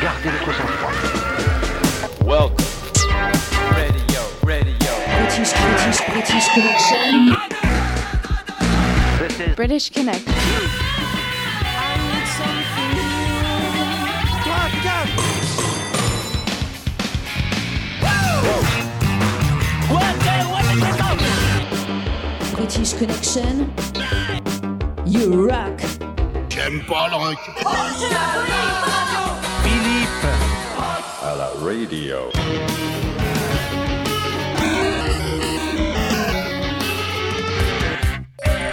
Gardez votre sang-froid. Welcome. Radio, radio. British, British, British Connection. This is British Connect. British Connection. You rock. J'aime pas le rock. Philippe. à la radio.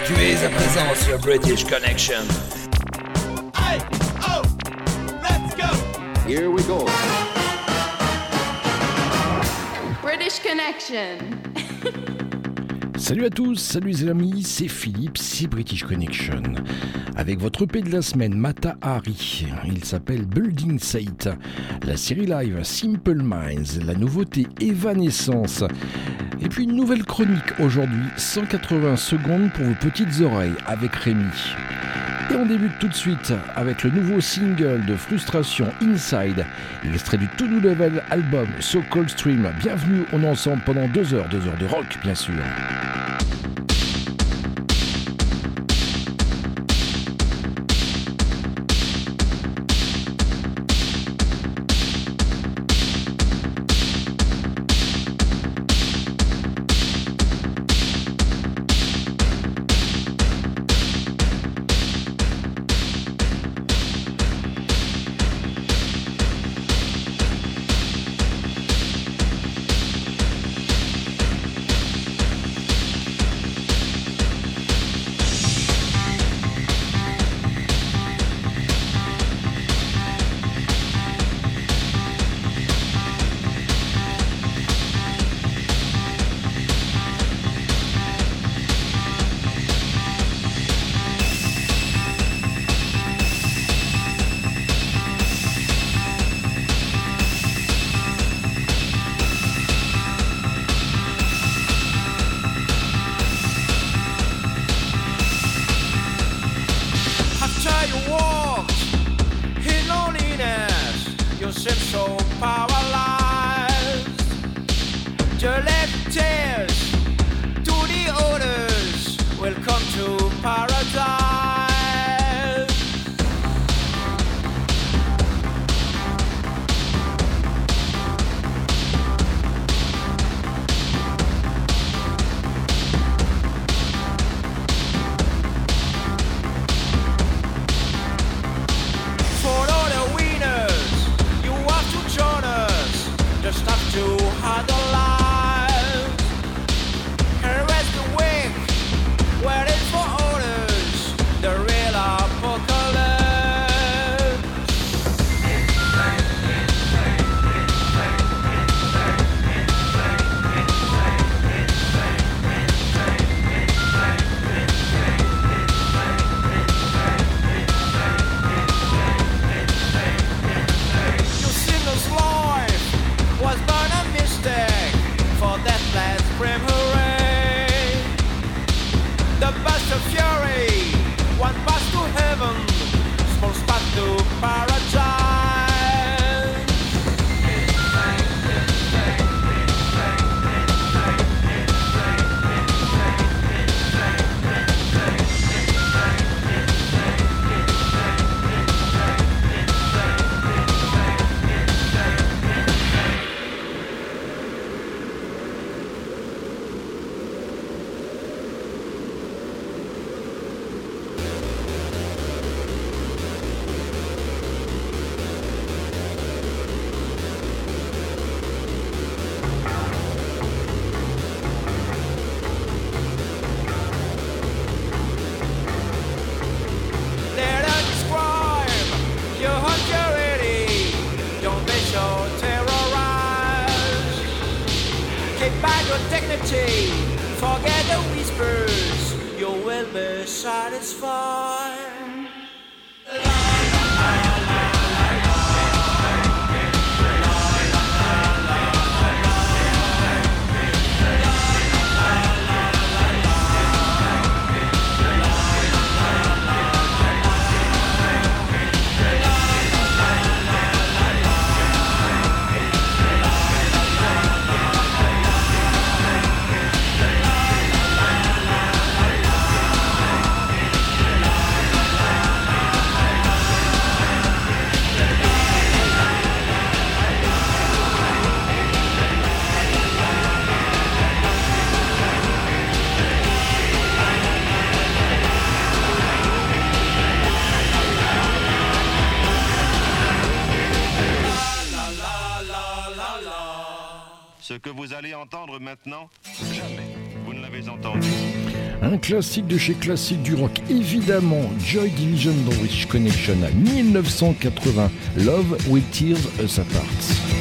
Tu es à présent sur British Connection. Oh, Here we go. British Connection. Salut à tous, salut les amis, c'est Philippe, c'est British Connection. Avec votre EP de la semaine, Mata Hari. Il s'appelle Building Site. La série live Simple Minds. La nouveauté Evanescence. Et puis une nouvelle chronique aujourd'hui, 180 secondes pour vos petites oreilles avec Rémi. Et on débute tout de suite avec le nouveau single de Frustration Inside, extrait du tout nouvel album So Cold Stream. Bienvenue, on ensemble pendant deux heures, deux heures de rock bien sûr. To classique de chez classique du rock, évidemment, Joy Division dans Rich Connection à 1980, Love With Tears Us Apart.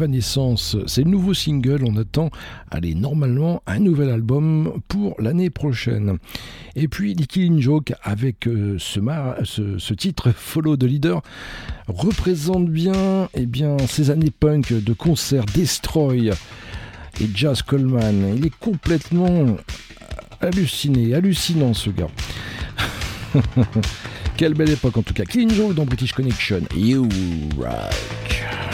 Evanescence, c'est le nouveau single. On attend, allez, normalement, un nouvel album pour l'année prochaine. Et puis, The Killing Joke, avec euh, ce, ce, titre Follow the Leader, représente bien, eh bien ces années punk de concert Destroy et Jazz Coleman. Il est complètement halluciné, hallucinant ce gars. Quelle belle époque en tout cas. Killing Joke dans British Connection. You rock.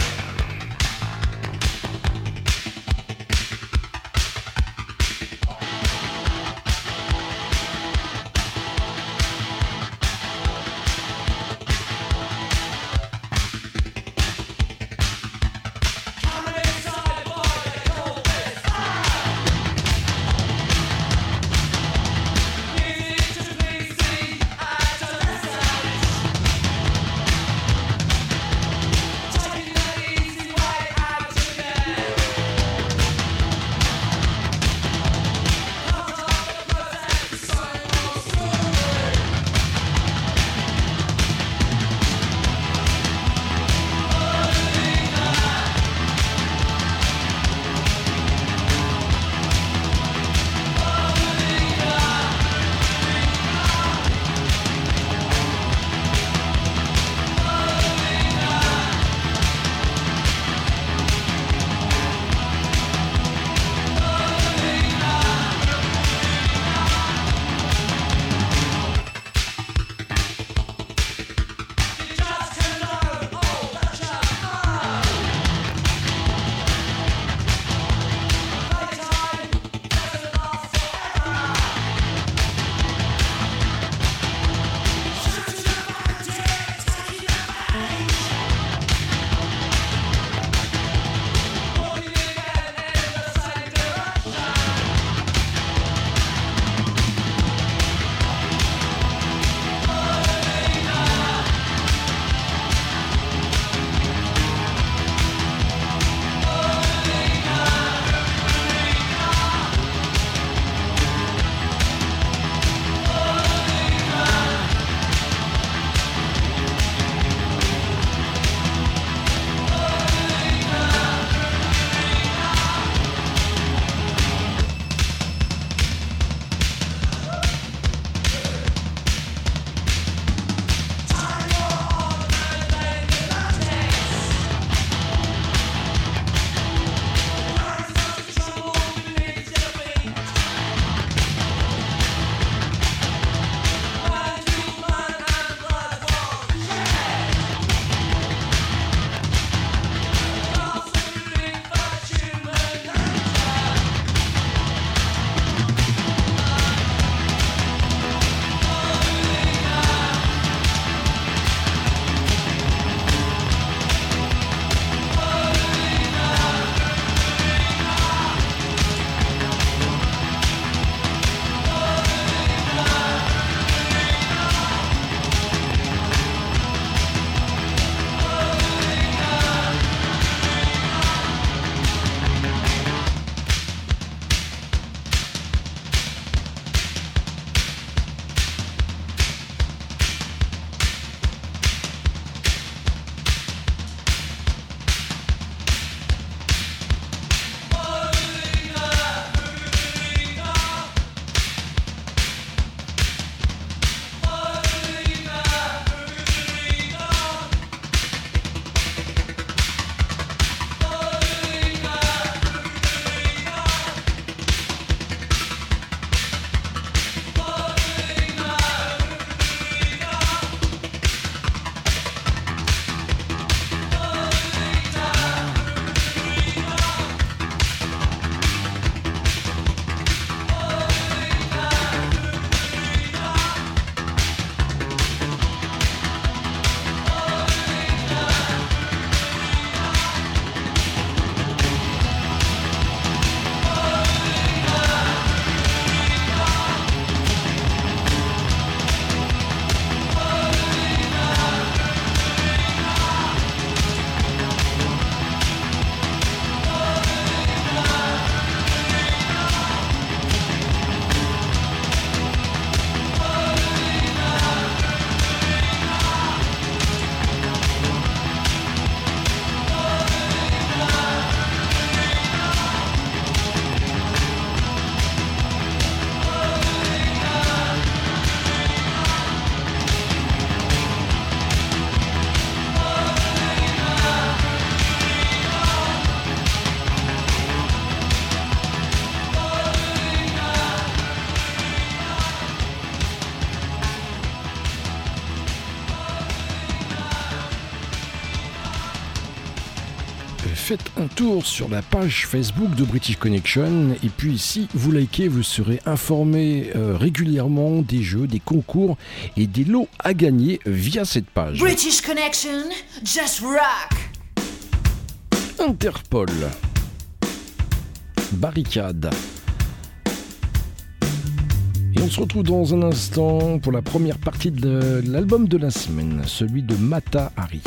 tour sur la page Facebook de British Connection. Et puis si vous likez, vous serez informé euh, régulièrement des jeux, des concours et des lots à gagner via cette page. British Connection, just rock. Interpol. Barricade. Et on se retrouve dans un instant pour la première partie de l'album de la semaine, celui de Mata Hari.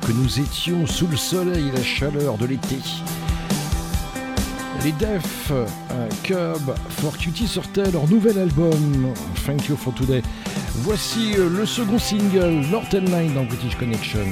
que nous étions sous le soleil et la chaleur de l'été. Les Def euh, Cub for Cutie sortaient leur nouvel album? Thank You for Today. Voici euh, le second single Northern Line dans British Connection.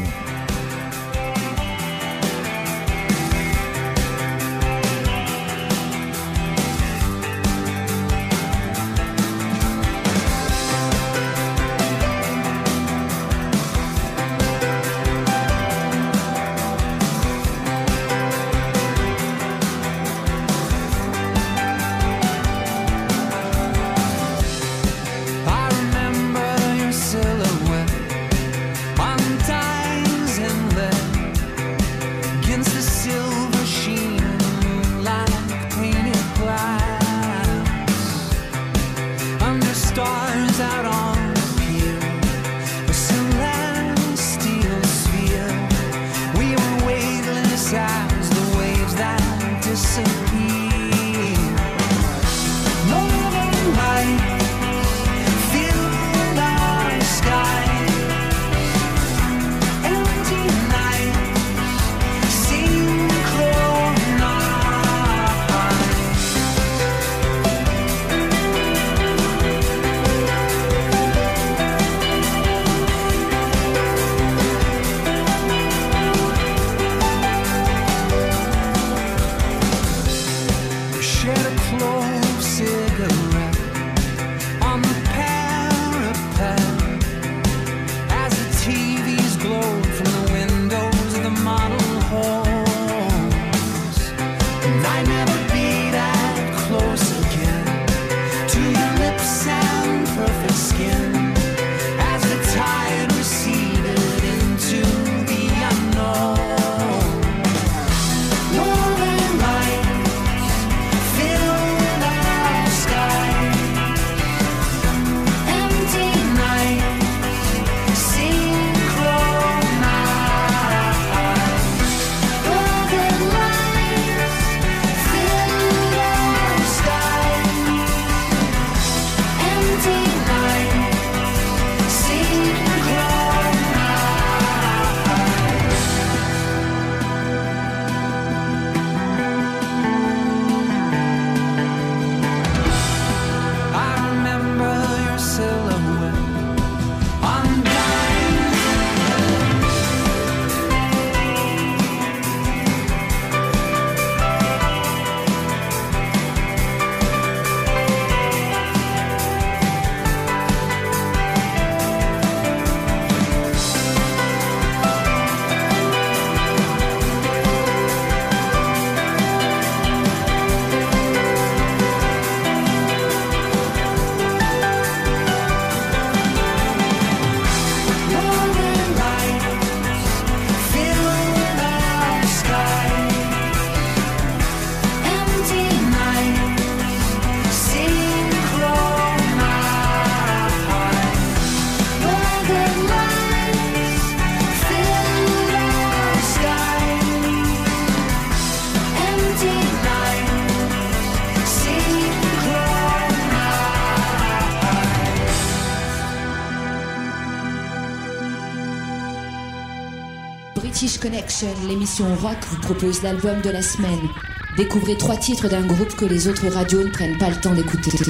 L'émission rock, vous propose l'album de la semaine. Découvrez trois titres d'un groupe que les autres radios ne prennent pas le temps d'écouter.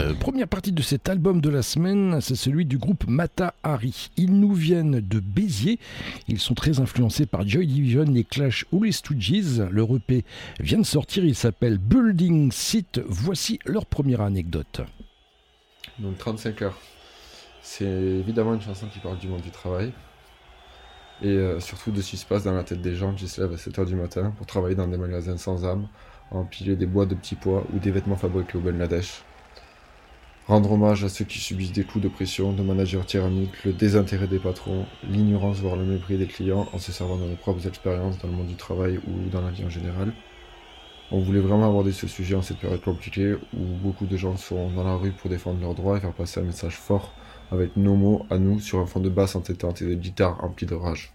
Euh, première partie de cet album de la semaine, c'est celui du groupe Mata Hari. Ils nous viennent de Béziers. Ils sont très influencés par Joy Division, les Clash ou les Stooges. Leur EP vient de sortir, il s'appelle Building Seat. Voici leur première anecdote. Donc 35 heures. C'est évidemment une chanson qui parle du monde du travail. Et euh, surtout de ce qui se passe dans la tête des gens qui se lèvent à 7h du matin pour travailler dans des magasins sans âme, empiler des boîtes de petits pois ou des vêtements fabriqués au Bangladesh. Rendre hommage à ceux qui subissent des coups de pression, de managers tyranniques, le désintérêt des patrons, l'ignorance voire le mépris des clients en se servant de nos propres expériences dans le monde du travail ou dans la vie en général. On voulait vraiment aborder ce sujet en cette période compliquée où beaucoup de gens sont dans la rue pour défendre leurs droits et faire passer un message fort avec nos mots à nous sur un fond de basse entêtante et de guitare emplie de rage.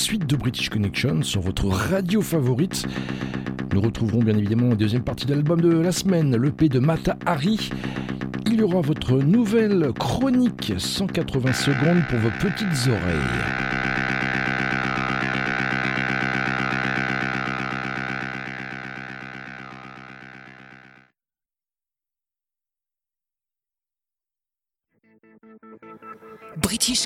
suite de British Connection sur votre radio favorite. Nous retrouverons bien évidemment la deuxième partie de l'album de la semaine, l'EP de Mata Hari. Il y aura votre nouvelle chronique 180 secondes pour vos petites oreilles.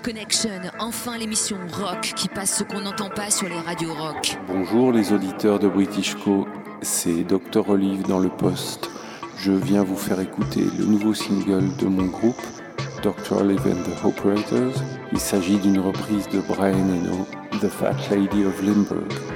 Connection, enfin l'émission rock qui passe ce qu'on n'entend pas sur les radios rock. Bonjour les auditeurs de British Co, c'est Dr Olive dans le poste. Je viens vous faire écouter le nouveau single de mon groupe, Dr Olive and the Operators. Il s'agit d'une reprise de Brian Eno, The Fat Lady of Limburg.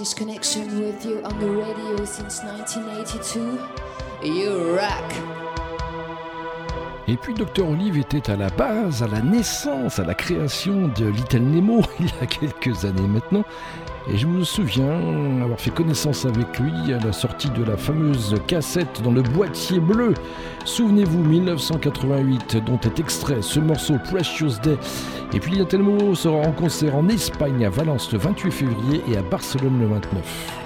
British Connection with you on the radio since 1982. You rock! Et puis Dr Olive était à la base, à la naissance, à la création de Little Nemo il y a quelques années maintenant. Et je me souviens avoir fait connaissance avec lui à la sortie de la fameuse cassette dans le boîtier bleu. Souvenez-vous, 1988, dont est extrait ce morceau Precious Day. Et puis Nemo sera en concert en Espagne, à Valence le 28 février et à Barcelone le 29.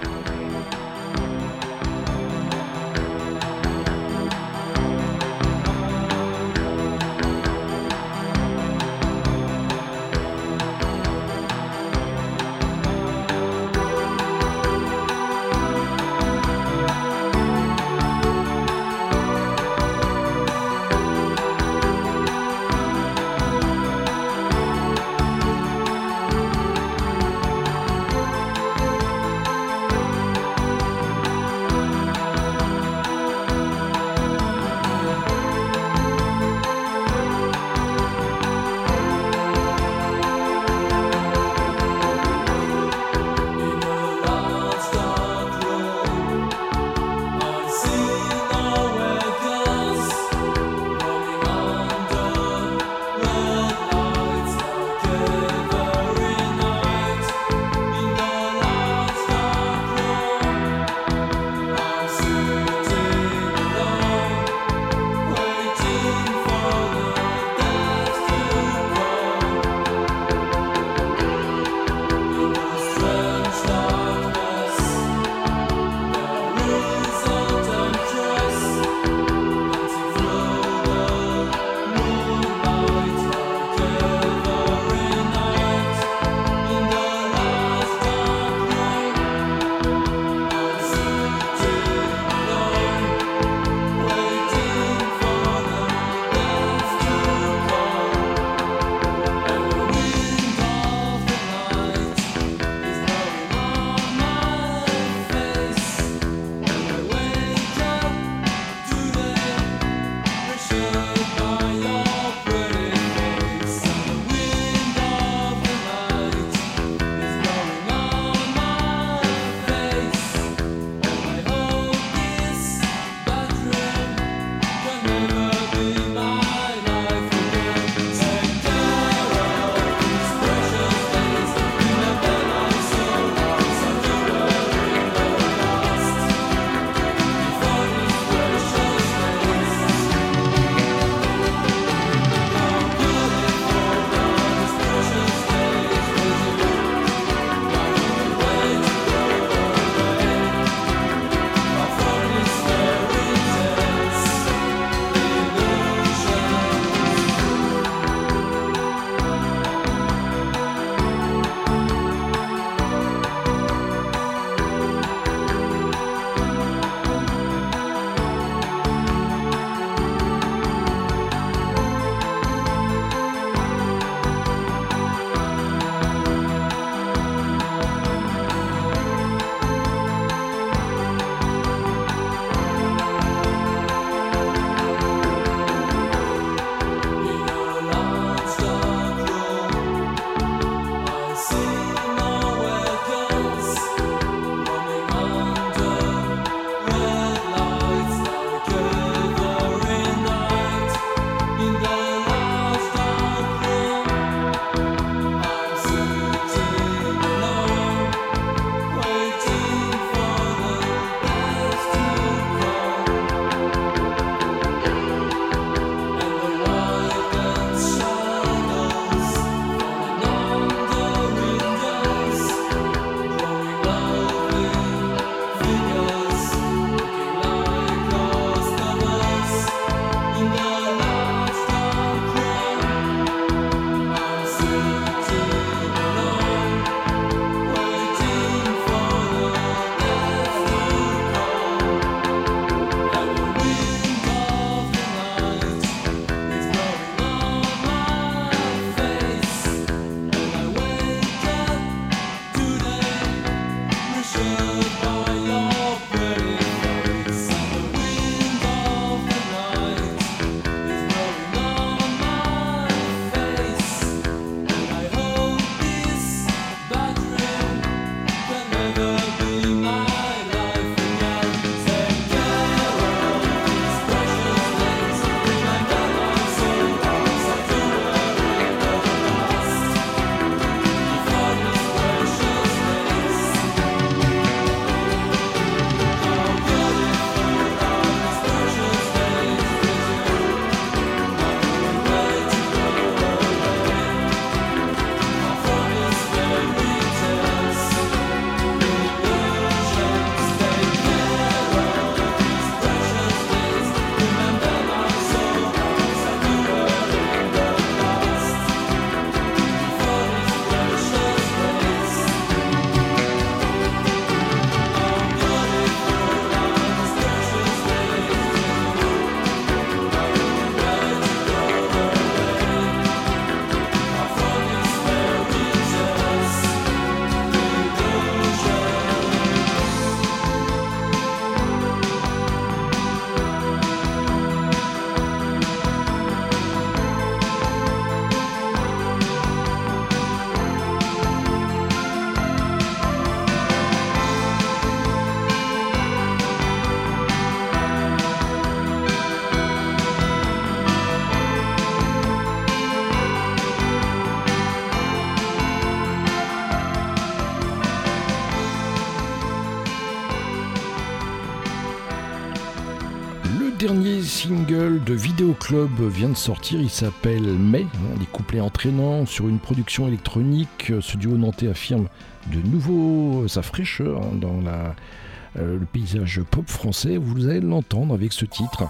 single de Vidéoclub vient de sortir, il s'appelle Mais, hein, les couplets entraînants sur une production électronique. Euh, ce duo nantais affirme de nouveau sa fraîcheur hein, dans euh, le paysage pop français. Vous allez l'entendre avec ce titre.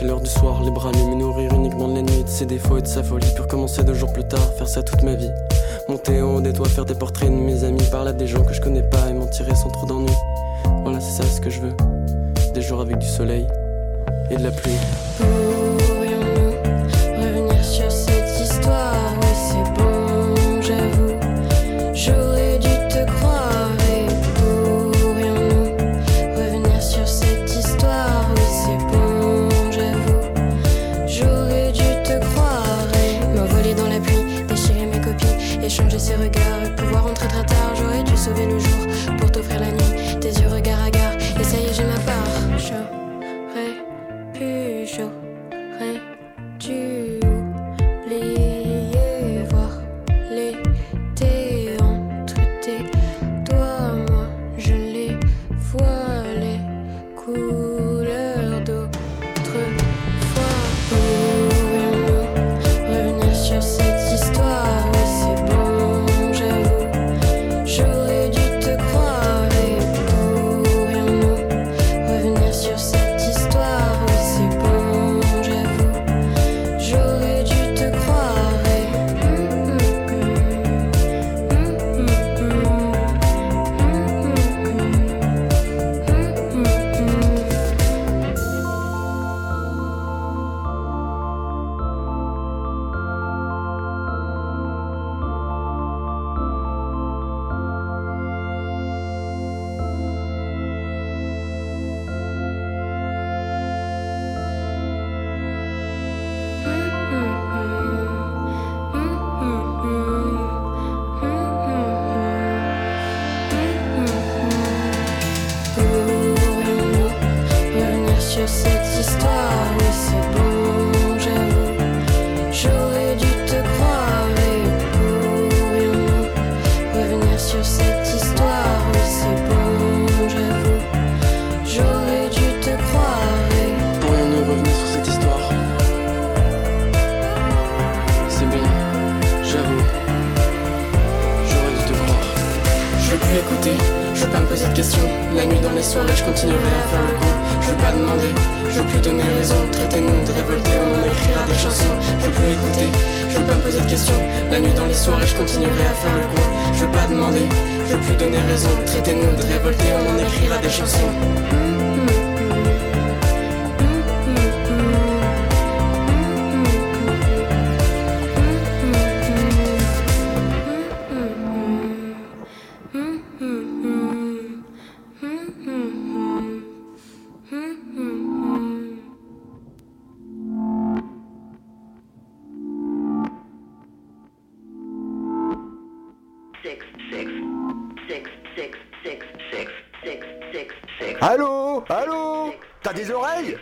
chercher l'heure du soir, les bras nus, me nourrir uniquement de la nuit, de ses défauts et de sa folie. Puis commencer deux jours plus tard, faire ça toute ma vie. Monter en haut des toits, faire des portraits de mes amis, parler à des gens que je connais pas et m'en tirer sans trop d'ennui. Voilà, c'est ça ce que je veux. Des jours avec du soleil et de la pluie.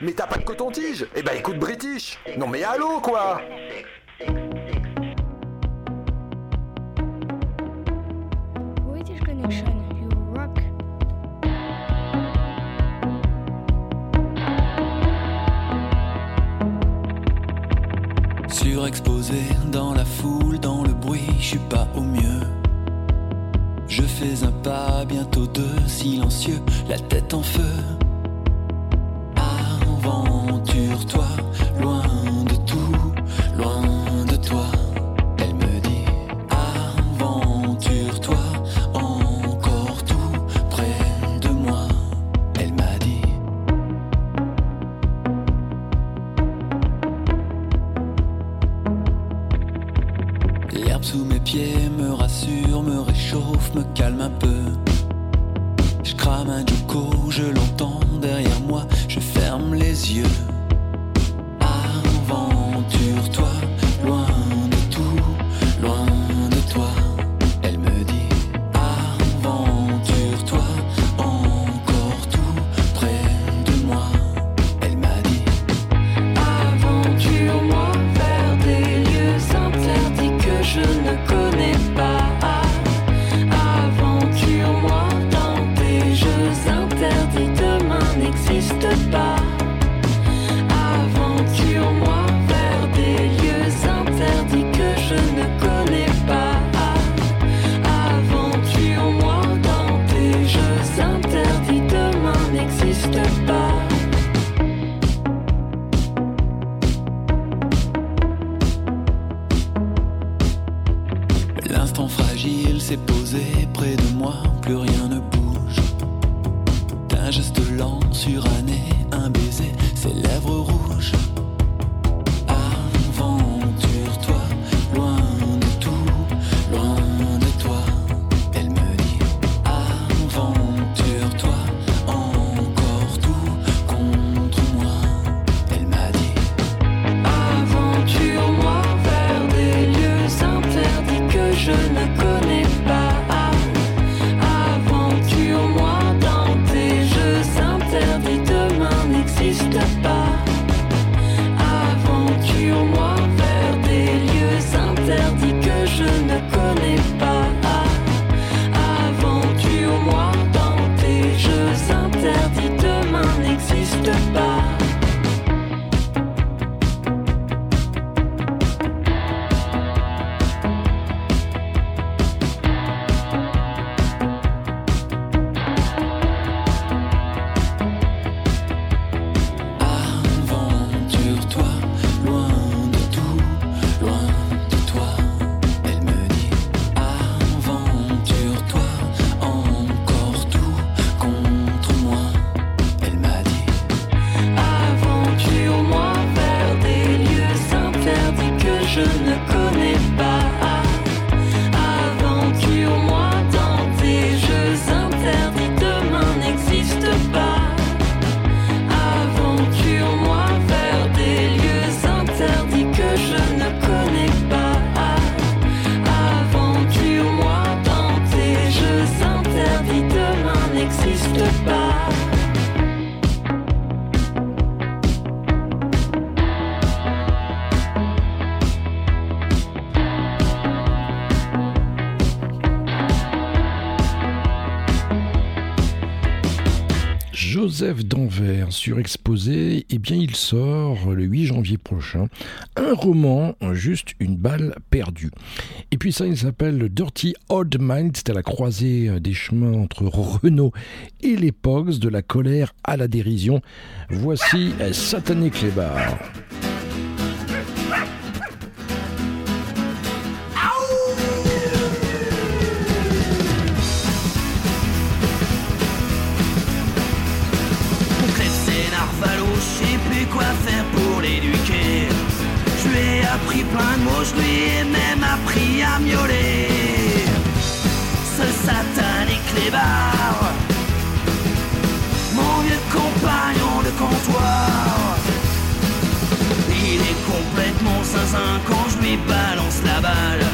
Mais t'as pas de coton-tige Eh ben écoute British Non mais allô quoi Surexposé dans la foule, dans le bruit, je suis pas au mieux. Je fais un pas, bientôt deux, silencieux, la tête en feu aventure, toi. Surexposé, eh bien il sort le 8 janvier prochain un roman, juste une balle perdue. Et puis ça, il s'appelle Dirty Old Mind, c'est à la croisée des chemins entre Renault et les Pogs, de la colère à la dérision. Voici Satané Clébar. Quoi faire pour l'éduquer. Je lui ai appris plein de mots, je lui ai même appris à miauler. Ce satanique clébard, mon vieux compagnon de comptoir. Il est complètement zinzin quand je lui balance la balle.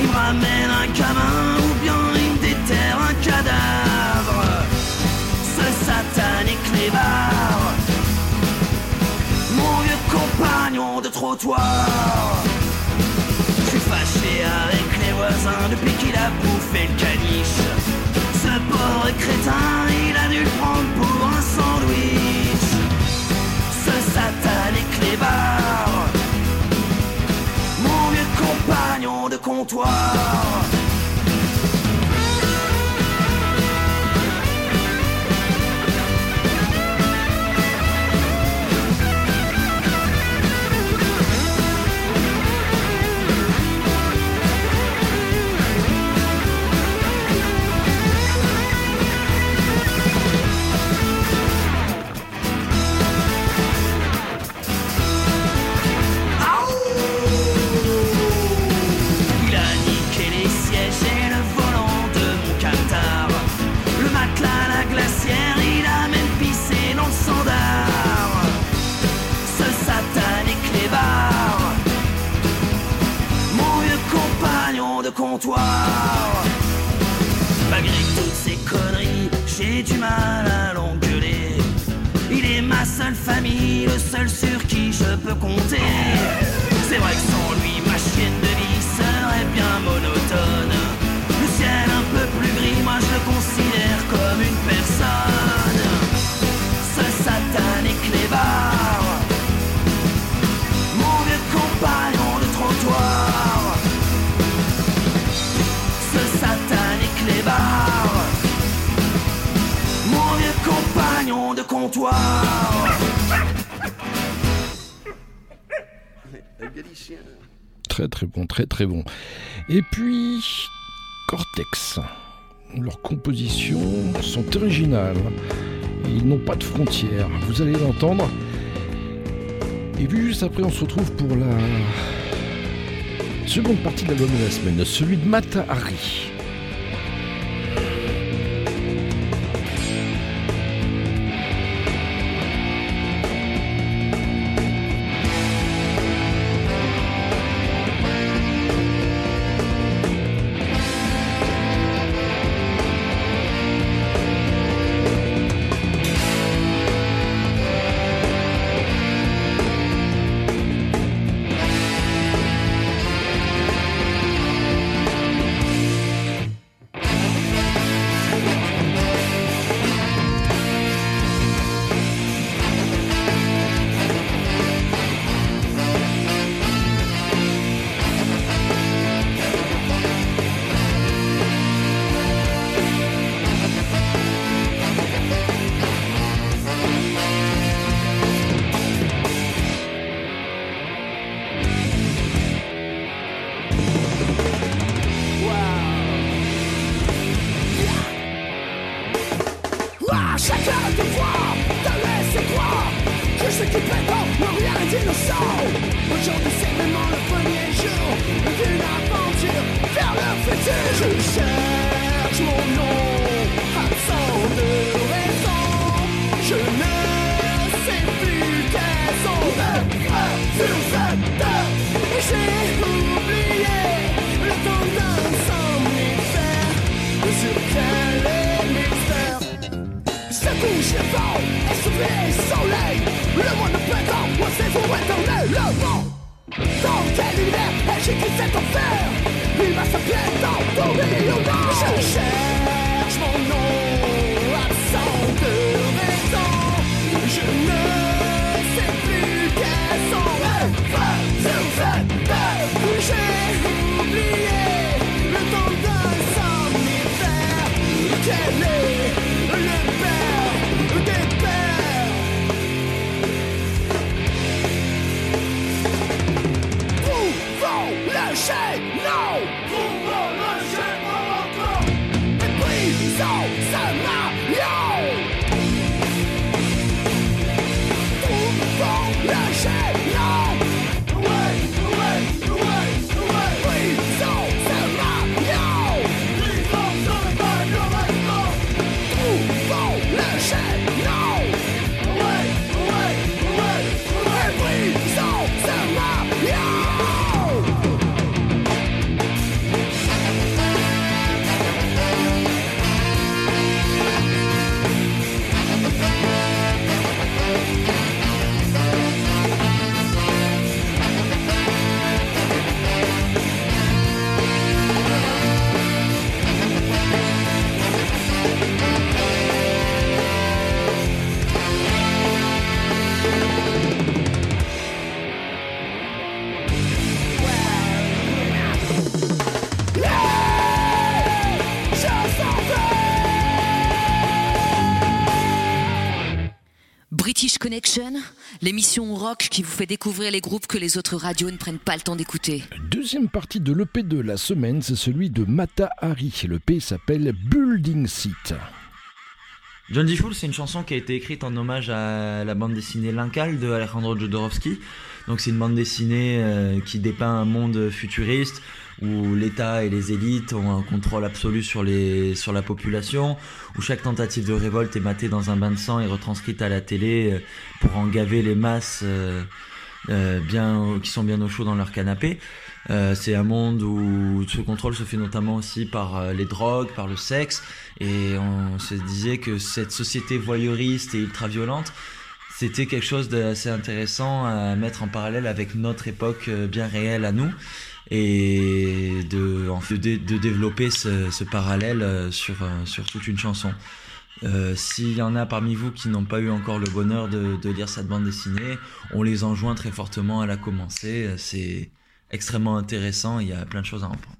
Il me ramène un gamin compagnon de trottoir. Je suis fâché avec les voisins depuis qu'il a bouffé le caniche. Ce pauvre crétin, il a dû le prendre pour un sandwich. Ce satanique clébard. Mon vieux compagnon de comptoir comptoir. Malgré toutes ces conneries, j'ai du mal à l'engueuler. Il est ma seule famille, le seul sur qui je peux compter. De comptoir. Très très bon, très très bon. Et puis, Cortex. Leurs compositions sont originales. Ils n'ont pas de frontières. Vous allez l'entendre. Et puis juste après, on se retrouve pour la seconde partie de l'album de la semaine, celui de Mata Hari. L'émission rock qui vous fait découvrir les groupes que les autres radios ne prennent pas le temps d'écouter. Deuxième partie de l'EP de la semaine, c'est celui de Mata Hari. L'EP s'appelle Building Seat. John D. Fool, c'est une chanson qui a été écrite en hommage à la bande dessinée L'Incal de Alejandro Jodorowsky. Donc c'est une bande dessinée euh, qui dépeint un monde futuriste où l'État et les élites ont un contrôle absolu sur, les, sur la population, où chaque tentative de révolte est matée dans un bain de sang et retranscrite à la télé euh, pour en gaver les masses euh, euh, bien, qui sont bien au chaud dans leur canapé. Euh, c'est un monde où ce contrôle se fait notamment aussi par euh, les drogues, par le sexe, et on se disait que cette société voyeuriste et ultra violente, c'était quelque chose d'assez intéressant à mettre en parallèle avec notre époque bien réelle à nous, et de, de, développer ce, ce parallèle euh, sur, euh, sur toute une chanson. Euh, S'il y en a parmi vous qui n'ont pas eu encore le bonheur de, de lire cette bande dessinée, on les enjoint très fortement à la commencer. C'est extrêmement intéressant, il y a plein de choses à en prendre.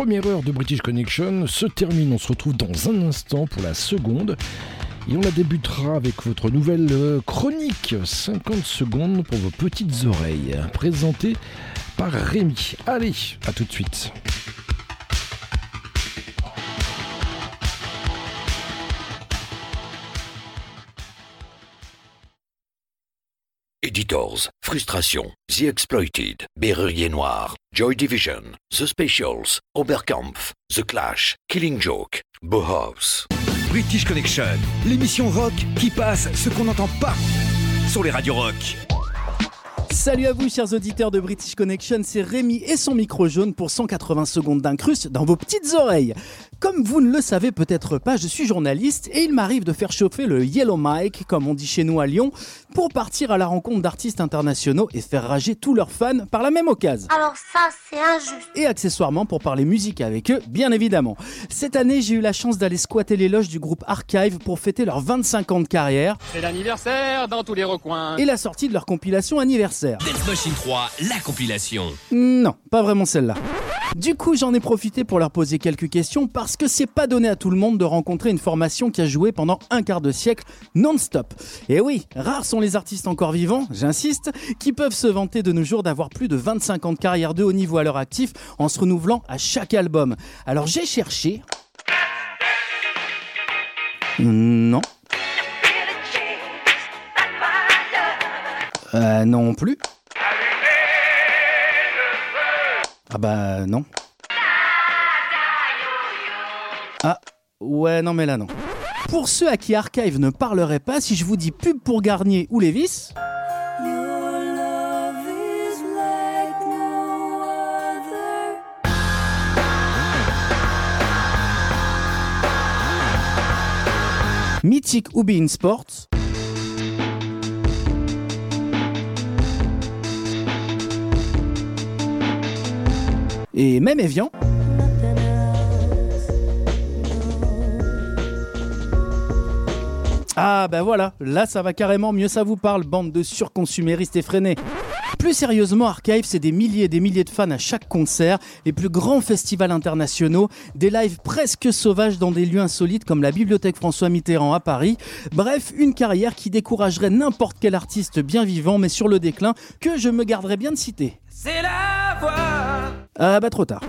Première heure de British Connection se termine. On se retrouve dans un instant pour la seconde. Et on la débutera avec votre nouvelle euh, chronique 50 secondes pour vos petites oreilles, présentée par Rémi. Allez, à tout de suite. Editors, Frustration, The Exploited, Berrurier Noir, Joy Division, The Specials, Oberkampf, The Clash, Killing Joke, Bauhaus. British Connection, l'émission rock qui passe ce qu'on n'entend pas sur les radios rock. Salut à vous, chers auditeurs de British Connection, c'est Rémi et son micro jaune pour 180 secondes d'incruste dans vos petites oreilles. Comme vous ne le savez peut-être pas, je suis journaliste et il m'arrive de faire chauffer le Yellow Mic, comme on dit chez nous à Lyon, pour partir à la rencontre d'artistes internationaux et faire rager tous leurs fans par la même occasion. Alors ça, c'est injuste. Et accessoirement pour parler musique avec eux, bien évidemment. Cette année, j'ai eu la chance d'aller squatter les loges du groupe Archive pour fêter leurs 25 ans de carrière C'est l'anniversaire dans tous les recoins. et la sortie de leur compilation anniversaire. Dance Machine 3, la compilation. Non, pas vraiment celle-là. Du coup, j'en ai profité pour leur poser quelques questions parce que c'est pas donné à tout le monde de rencontrer une formation qui a joué pendant un quart de siècle non-stop. Et oui, rares sont les artistes encore vivants, j'insiste, qui peuvent se vanter de nos jours d'avoir plus de 25 ans de carrière de haut niveau à leur actif en se renouvelant à chaque album. Alors j'ai cherché. Non. Euh, non plus. Ah bah non. Ah ouais non mais là non. Pour ceux à qui Archive ne parlerait pas, si je vous dis pub pour Garnier ou Lévis, Mythic ou Bein Sports, et même Evian. Ah ben voilà, là ça va carrément mieux ça vous parle, bande de surconsuméristes effrénés. Plus sérieusement, Archive, c'est des milliers et des milliers de fans à chaque concert, les plus grands festivals internationaux, des lives presque sauvages dans des lieux insolites comme la Bibliothèque François Mitterrand à Paris. Bref, une carrière qui découragerait n'importe quel artiste bien vivant mais sur le déclin que je me garderais bien de citer. C'est la voix. Ah bah trop tard.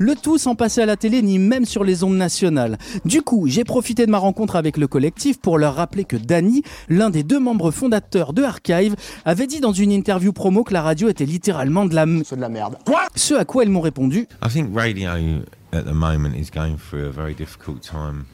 Le tout sans passer à la télé ni même sur les ondes nationales. Du coup, j'ai profité de ma rencontre avec le collectif pour leur rappeler que Danny, l'un des deux membres fondateurs de Archive, avait dit dans une interview promo que la radio était littéralement de la m... de la merde. Quoi? Ce à quoi ils m'ont répondu I think radio at the moment is going through a very difficult time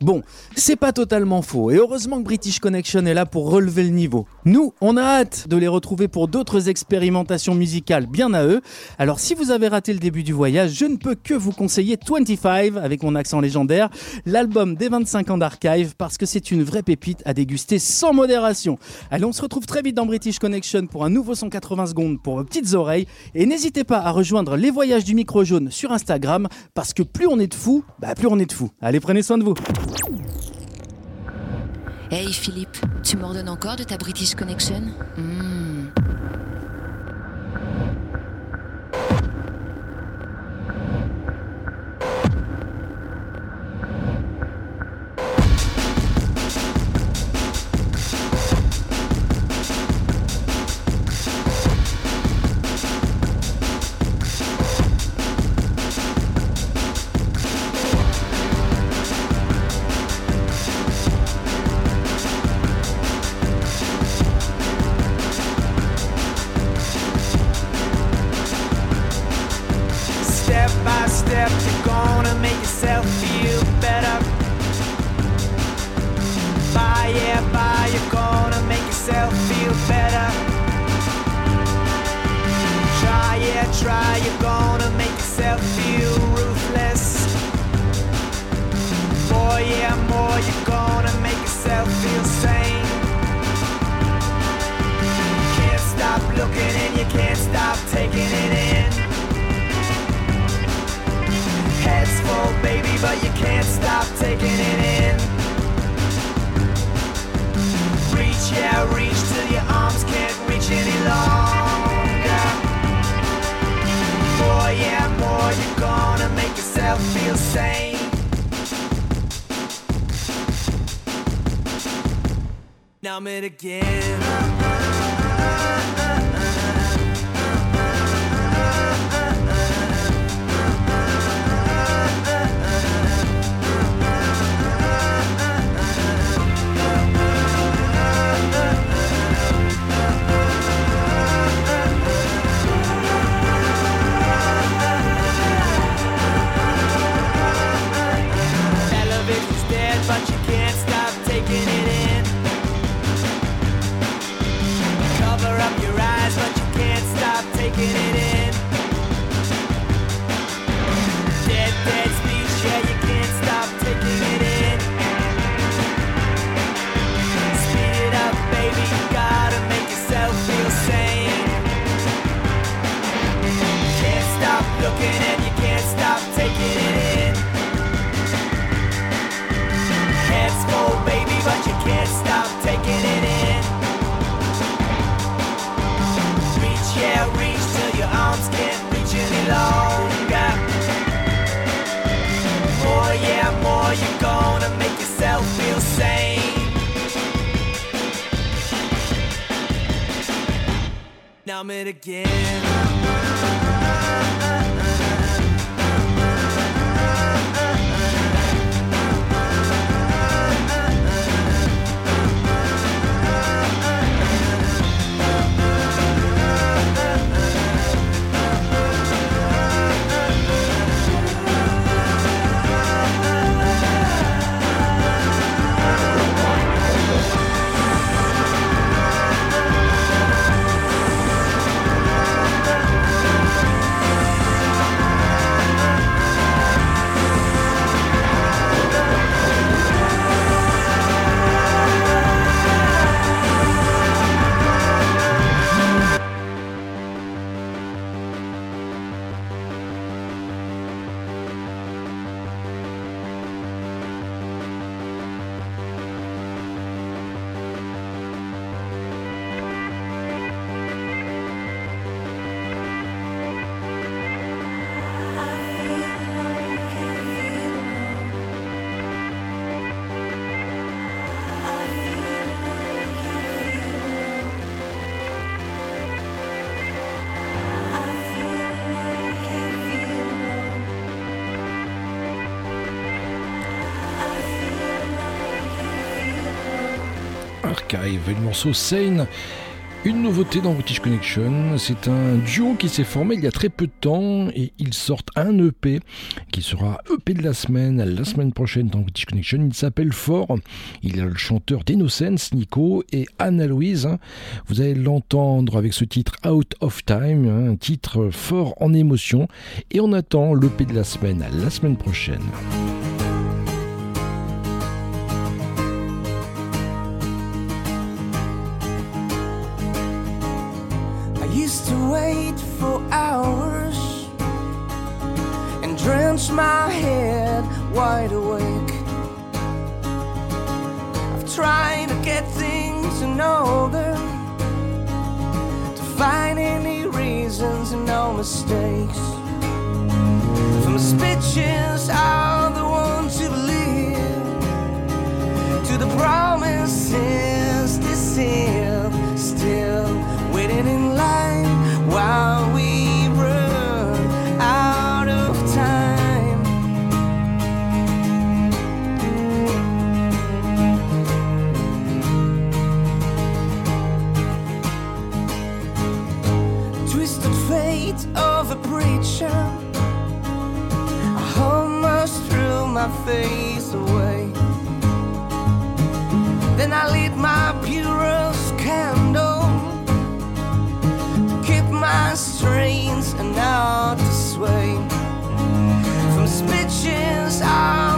Bon, c'est pas totalement faux, et heureusement que British Connection est là pour relever le niveau. Nous, on a hâte de les retrouver pour d'autres expérimentations musicales bien à eux. Alors si vous avez raté le début du voyage, je ne peux que vous conseiller 25, avec mon accent légendaire, l'album des 25 ans d'archive, parce que c'est une vraie pépite à déguster sans modération. Allez, on se retrouve très vite dans British Connection pour un nouveau 180 secondes pour vos petites oreilles, et n'hésitez pas à rejoindre les voyages du micro jaune sur Instagram, parce que plus on de fous, bah plus on est de fous. Allez, prenez soin de vous. Hey Philippe, tu m'ordonnes encore de ta British Connection? Hmm. it again. coming again. Archive et le morceau Sane Une nouveauté dans British Connection, c'est un duo qui s'est formé il y a très peu de temps et ils sortent un EP qui sera EP de la semaine, la semaine prochaine dans British Connection. Il s'appelle Fort, il a le chanteur d'Innocence, Nico, et Anna-Louise. Vous allez l'entendre avec ce titre Out of Time, un titre fort en émotion. Et on attend l'EP de la semaine, la semaine prochaine. Wait for hours and drench my head wide awake. I've tried to get things in order, to find any reasons and no mistakes. From speeches I'm the one to believe, to the promises deceived, still preacher. I almost threw my face away. Then I lit my purest candle to keep my strains and not to sway. From speeches I'm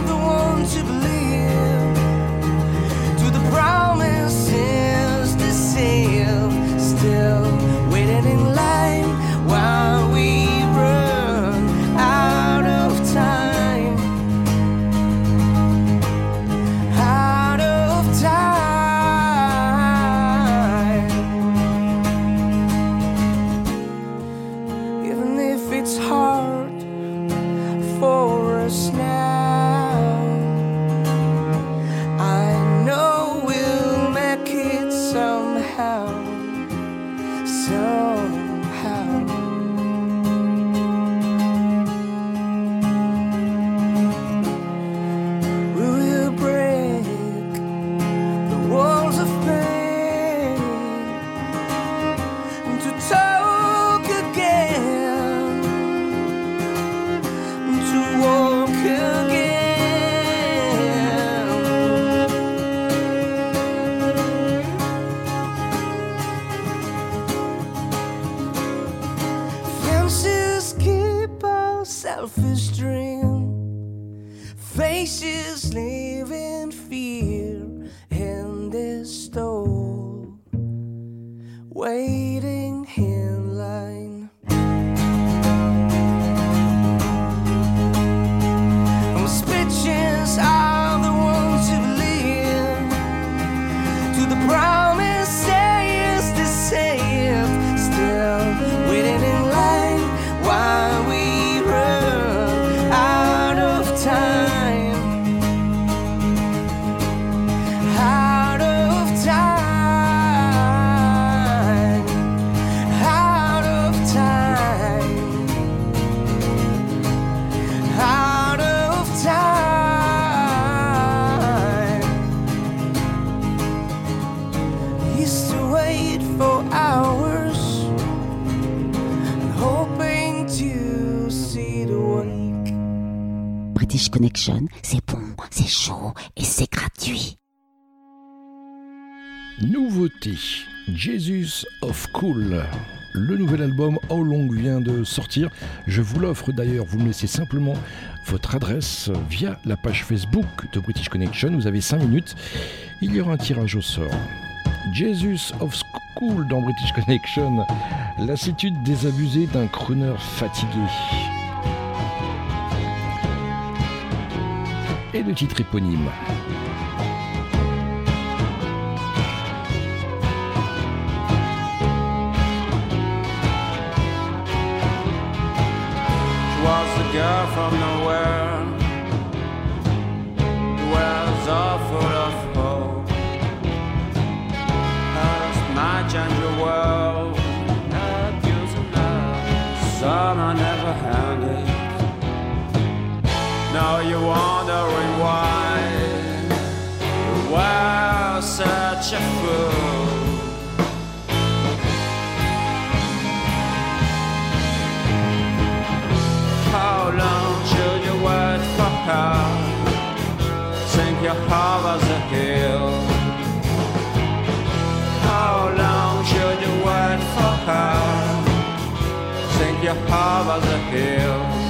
Connection, c'est bon, c'est chaud et c'est gratuit. Nouveauté, Jesus of Cool. Le nouvel album How Long vient de sortir. Je vous l'offre d'ailleurs. Vous me laissez simplement votre adresse via la page Facebook de British Connection. Vous avez 5 minutes. Il y aura un tirage au sort. Jesus of School dans British Connection. Lassitude désabusée d'un crooner fatigué. Et le titre éponyme. the girl from nowhere who all full of hope. Her smile changed your world, abuse and love. Never handed. Now you're wondering why you were such a fool. How long should you wait for her? Think your heart was a hill. How long should you wait for her? Think your heart was a hill.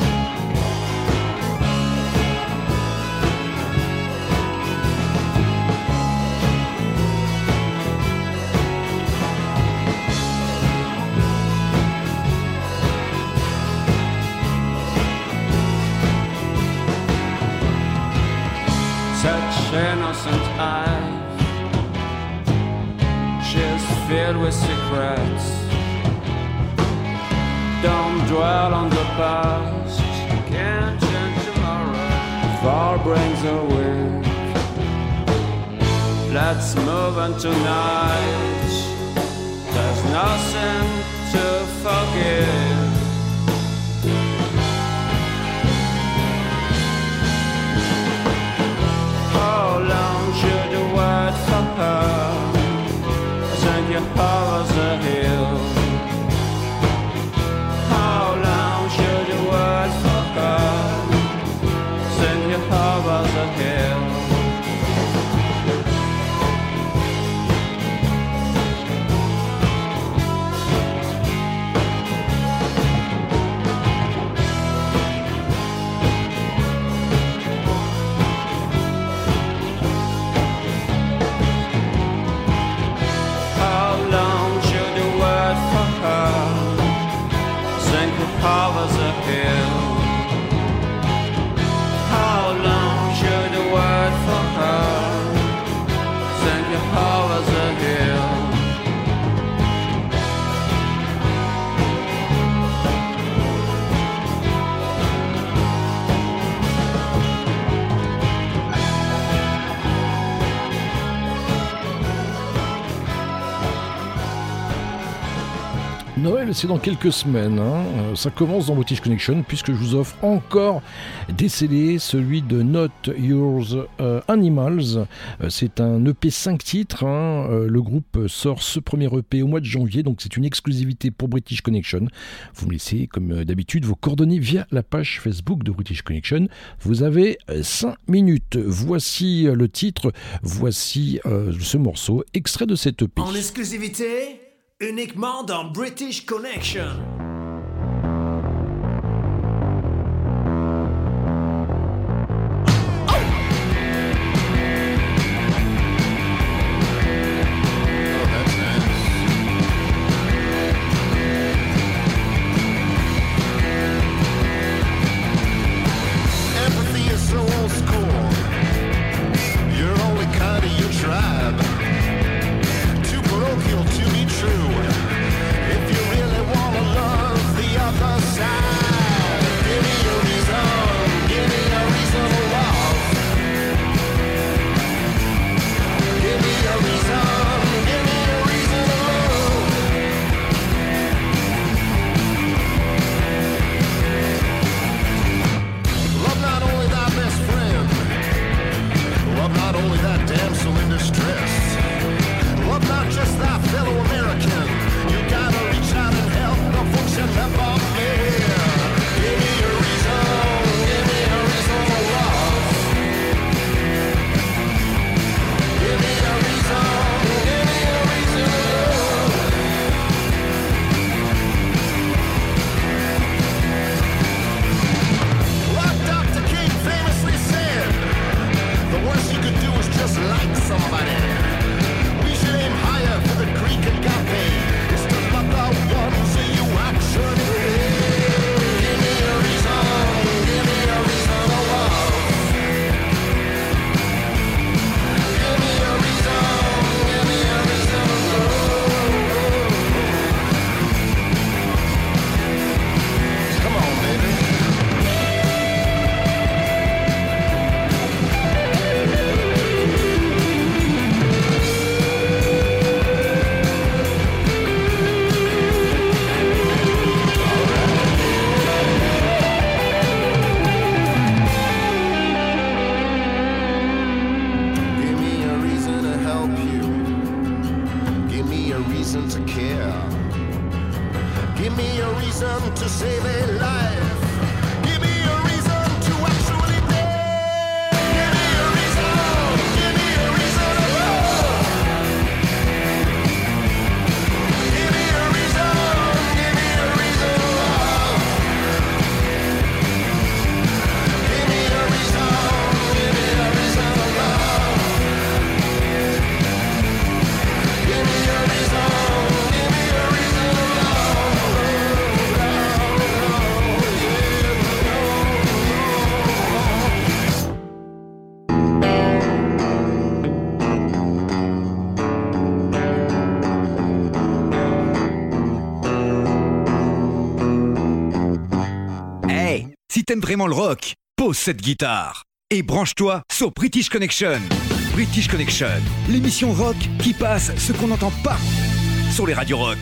innocent eyes. She's filled with secrets. Don't dwell on the past. Can't change tomorrow. Far brings a wind. Let's move on tonight. There's nothing to forgive. long should you wait for her? Send your horrors a hill. Noël, c'est dans quelques semaines. Hein. Euh, ça commence dans British Connection puisque je vous offre encore des CD, celui de Not Yours euh, Animals. Euh, c'est un EP 5 titres. Hein. Le groupe sort ce premier EP au mois de janvier, donc c'est une exclusivité pour British Connection. Vous me laissez, comme d'habitude, vos coordonnées via la page Facebook de British Connection. Vous avez 5 minutes. Voici le titre, voici ce morceau, extrait de cette EP. En exclusivité uniquement dans British Connection. T'aimes vraiment le rock, pose cette guitare et branche-toi sur British Connection. British Connection, l'émission rock qui passe ce qu'on n'entend pas sur les radios rock.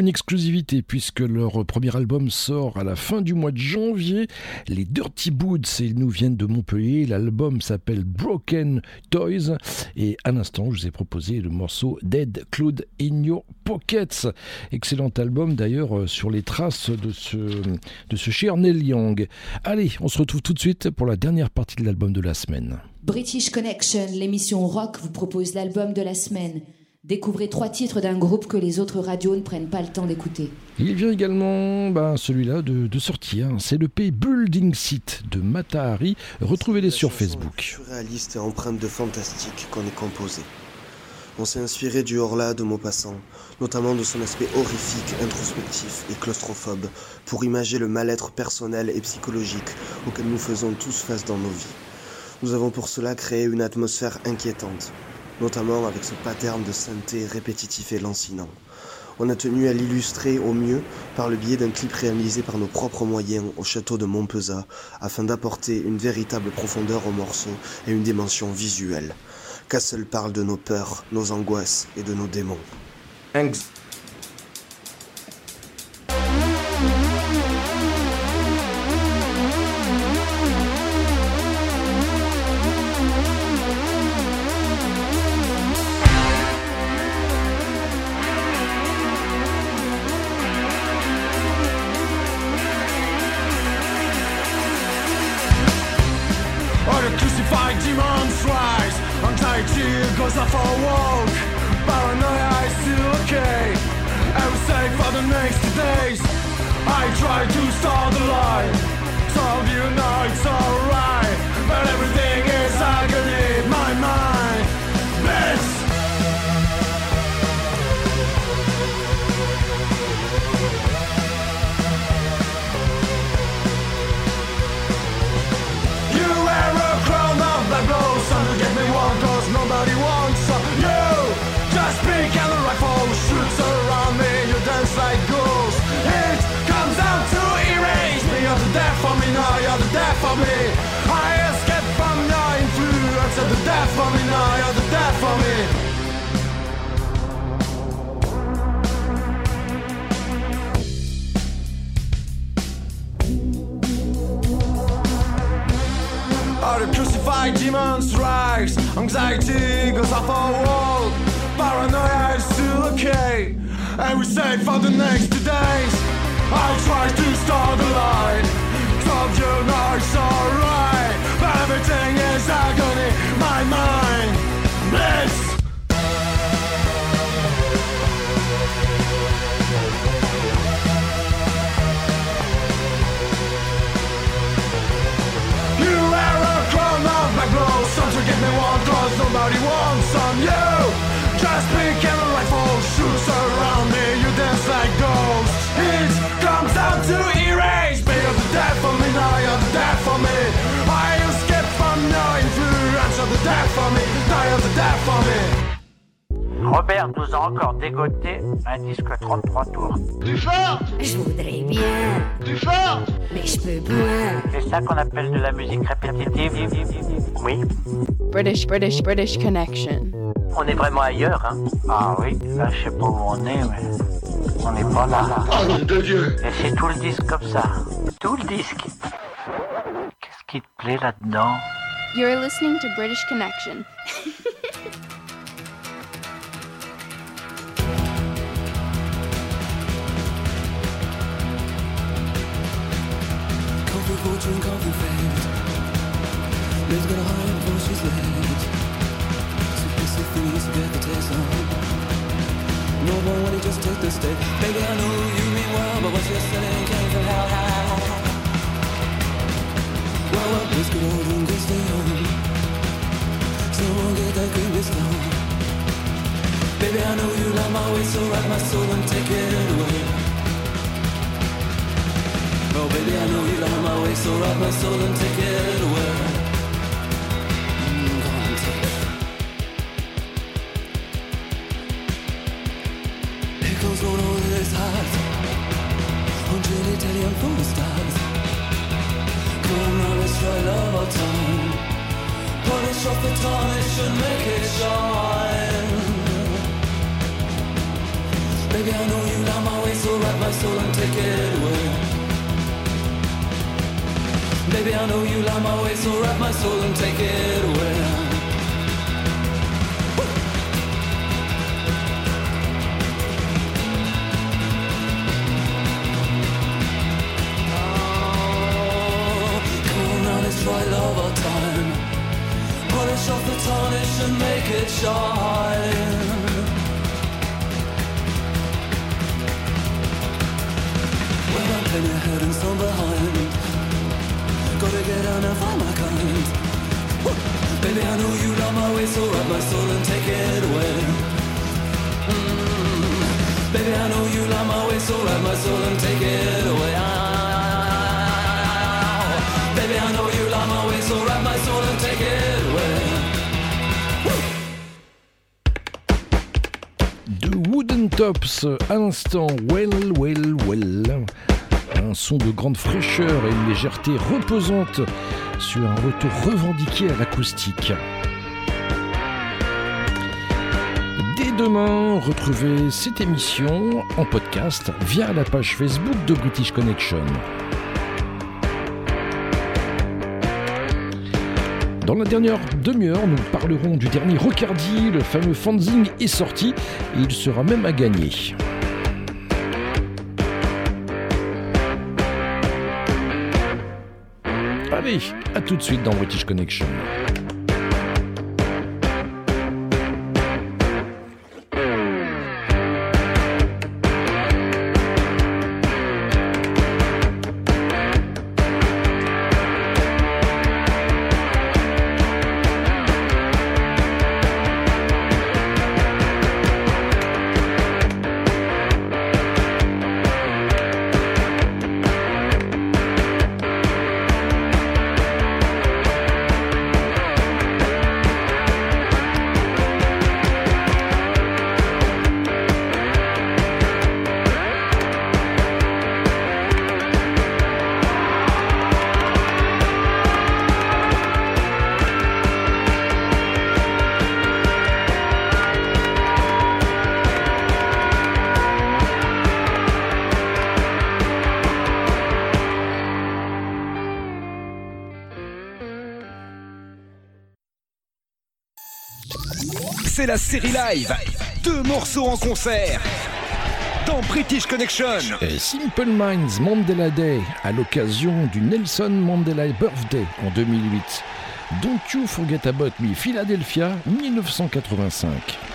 Une exclusivité puisque leur premier album sort à la fin du mois de janvier. Les Dirty Boots, ils nous viennent de Montpellier. L'album s'appelle Broken Toys. Et à l'instant, je vous ai proposé le morceau Dead Cloud in Your Pockets. Excellent album d'ailleurs euh, sur les traces de ce, de ce cher Neil Young. Allez, on se retrouve tout de suite pour la dernière partie de l'album de la semaine. British Connection, l'émission rock, vous propose l'album de la semaine. Découvrez trois titres d'un groupe que les autres radios ne prennent pas le temps d'écouter. Il vient également ben, celui-là de, de sortir. C'est le P Building Site de Matahari. Retrouvez-les sur Facebook. surréaliste et empreinte de fantastique qu'on est composé. On s'est inspiré du Horla de Maupassant, notamment de son aspect horrifique, introspectif et claustrophobe, pour imager le mal-être personnel et psychologique auquel nous faisons tous face dans nos vies. Nous avons pour cela créé une atmosphère inquiétante, notamment avec ce pattern de synthé répétitif et lancinant. On a tenu à l'illustrer au mieux par le biais d'un clip réalisé par nos propres moyens au château de Montpezat afin d'apporter une véritable profondeur au morceau et une dimension visuelle. Castle parle de nos peurs, nos angoisses et de nos démons. I try to start the line Some of you crucified demons rise. Anxiety goes off our wall Paranoia is still okay. And we say for the next two days I try to start the light. Some you know it's alright. But everything is agony. My mind You Robert nous a encore dégoté un disque 33 tours. Du fort Je voudrais bien. Du fort Mais je peux pas. C'est ça qu'on appelle de la musique répétitive. Oui. British, British, British connection. On est vraiment ailleurs, hein Ah oui, là je sais pas où on est, mais on n'est pas là. Oh nom de Dieu Et c'est tout le disque comme ça. Tout le disque. Qu'est-ce qui te plaît là-dedans? You're listening to British Connection. Fortune, coffee fate. Liz got a high before she's late. Submissive feelings get the taste of. No one you just take the stake. Baby, I know you mean well, but what you're selling came from hell. Well, well, please good old and good stay home. Someone get that creepy slow. Baby, I know you love my way, so rock my soul and take it away. Oh baby, I know you love my way, so rock my soul and take it away. Mm, on, take it. Here hundred Italian food stars. Come on, let's try love our time. Polish off the tarnish and make it shine. Baby, I know you love my way, so rock my soul and take it away. Baby, I know you love my way, so wrap my soul and take it away. Oh, love time. Polish off the tarnish and make it shine. Well, I'm playing ahead and some behind. Get and find my kind. Woo! Baby, I know you love my way, so wrap my soul and take it away. Mm. Baby, I know you love my way, so wrap my soul and take it away. Ah. Baby, I know you love my way, so wrap my soul and take it away. De Wooden Tops, à l'instant, well, well, well. Son de grande fraîcheur et une légèreté reposante sur un retour revendiqué à l'acoustique. Dès demain, retrouvez cette émission en podcast via la page Facebook de British Connection. Dans la dernière demi-heure, nous parlerons du dernier Rocardi, le fameux fanzine est sorti et il sera même à gagner. À tout de suite dans British Connection. C'est la série live. Deux morceaux en concert. Dans British Connection. Et Simple Minds Mandela Day à l'occasion du Nelson Mandela Birthday en 2008. Don't You Forget About Me, Philadelphia, 1985.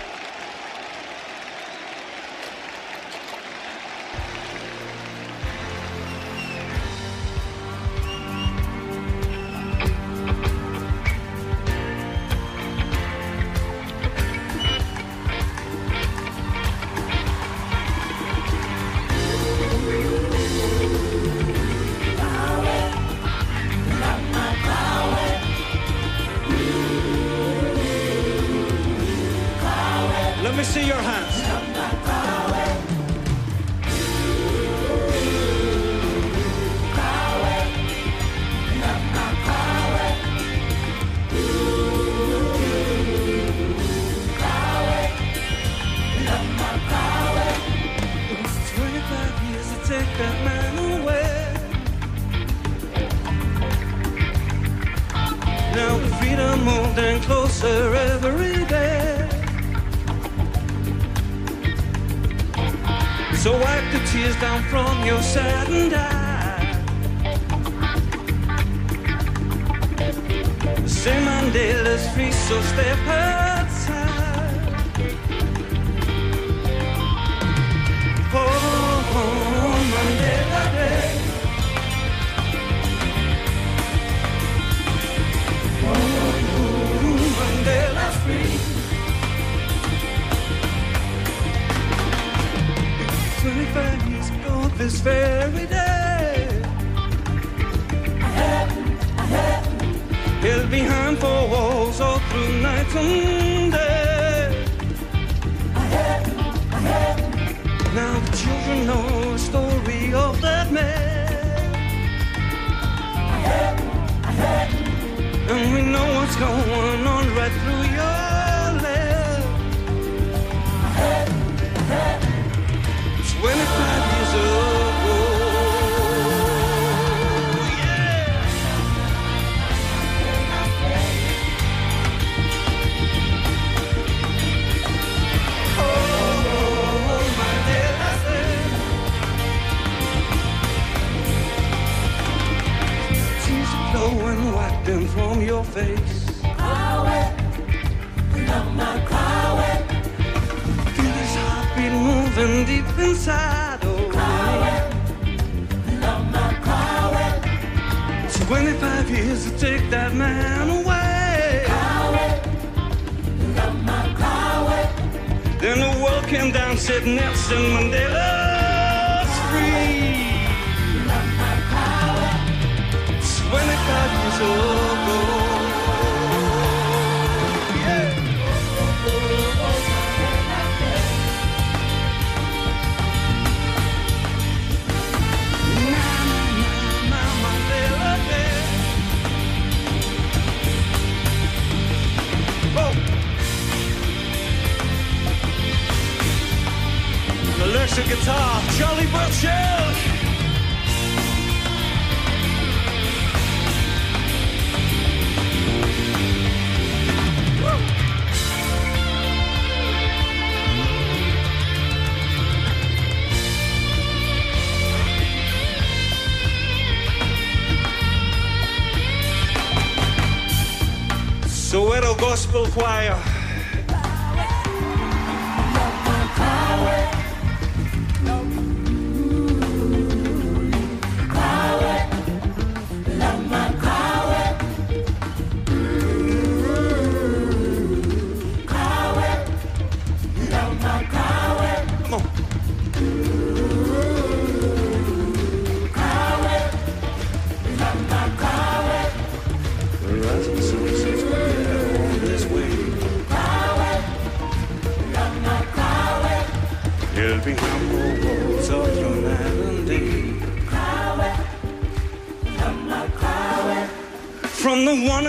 choir.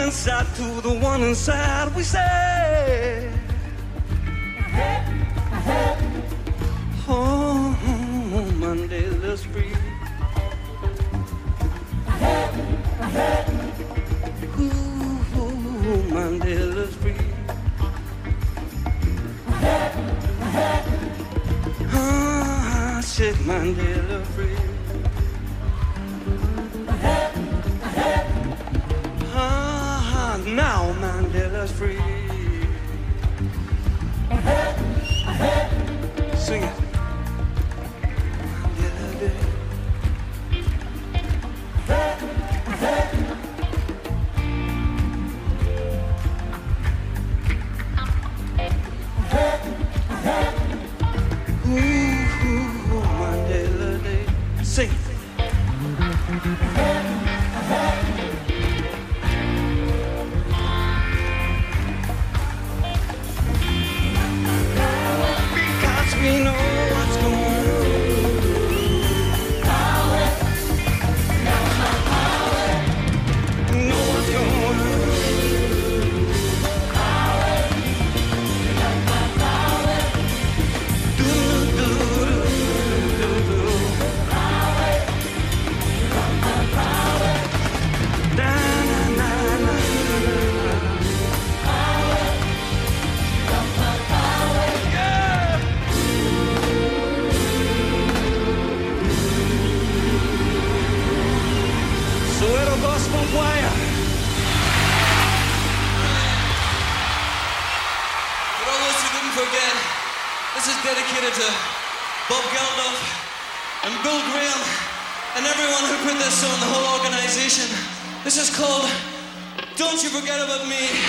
inside to the one inside. We said. forget about me.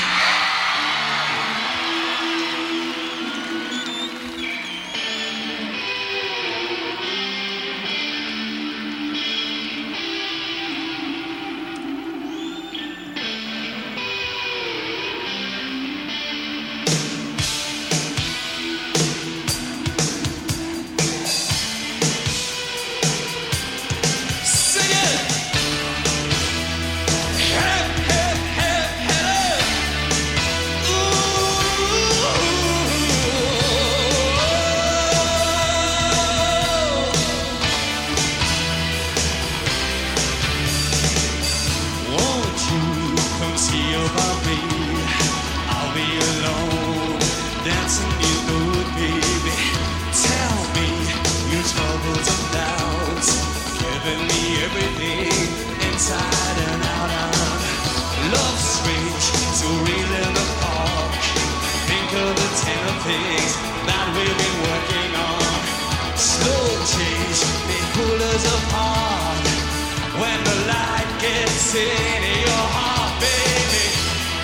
sitting in your heart, baby.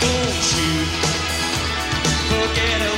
Don't you forget it.